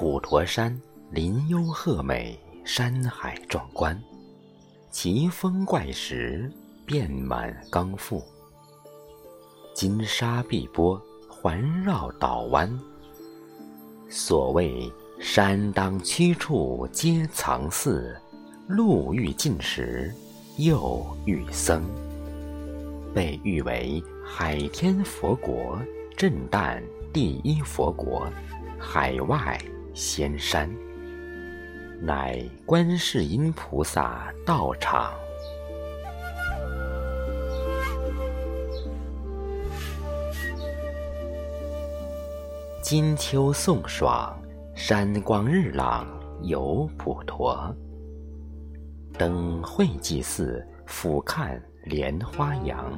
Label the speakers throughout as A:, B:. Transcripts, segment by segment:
A: 普陀山林幽壑美，山海壮观，奇峰怪石遍满冈腹，金沙碧波环绕岛湾。所谓山当七处皆藏寺，路遇尽时又遇僧。被誉为海天佛国、震旦第一佛国、海外仙山，乃观世音菩萨道场。金秋送爽，山光日朗游普陀。登会济寺，俯瞰莲花洋。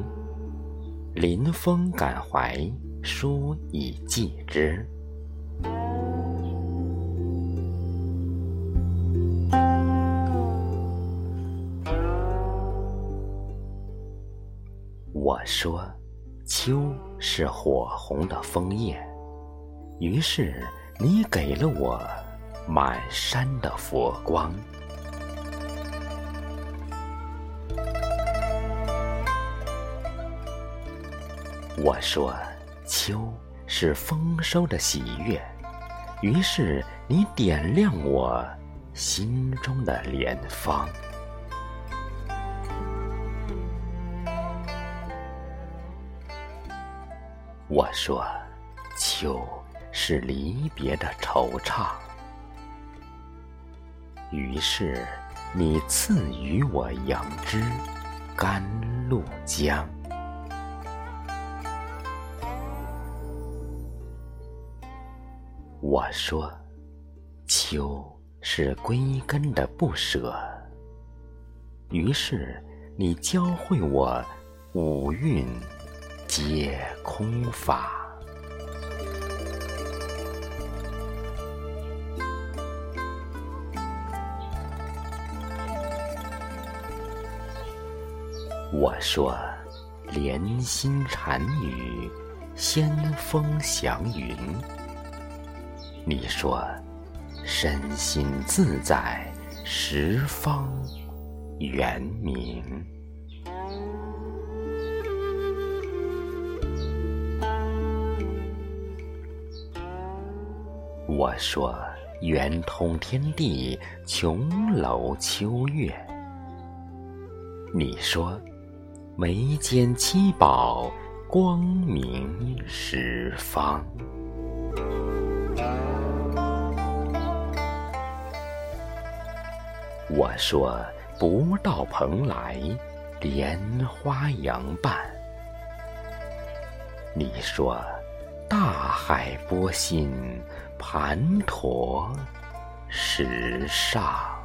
A: 临风感怀，书以寄之。我说，秋是火红的枫叶，于是你给了我满山的佛光。我说，秋是丰收的喜悦，于是你点亮我心中的莲芳。我说，秋是离别的惆怅，于是你赐予我杨枝甘露江。我说，秋是归根的不舍，于是你教会我五蕴皆空法。我说，莲心禅语，仙风祥云。你说，身心自在，十方圆明。我说，圆通天地，琼楼秋月。你说，眉间七宝，光明十方。我说不到蓬莱，莲花扬伴。你说海波心，盘陀石上。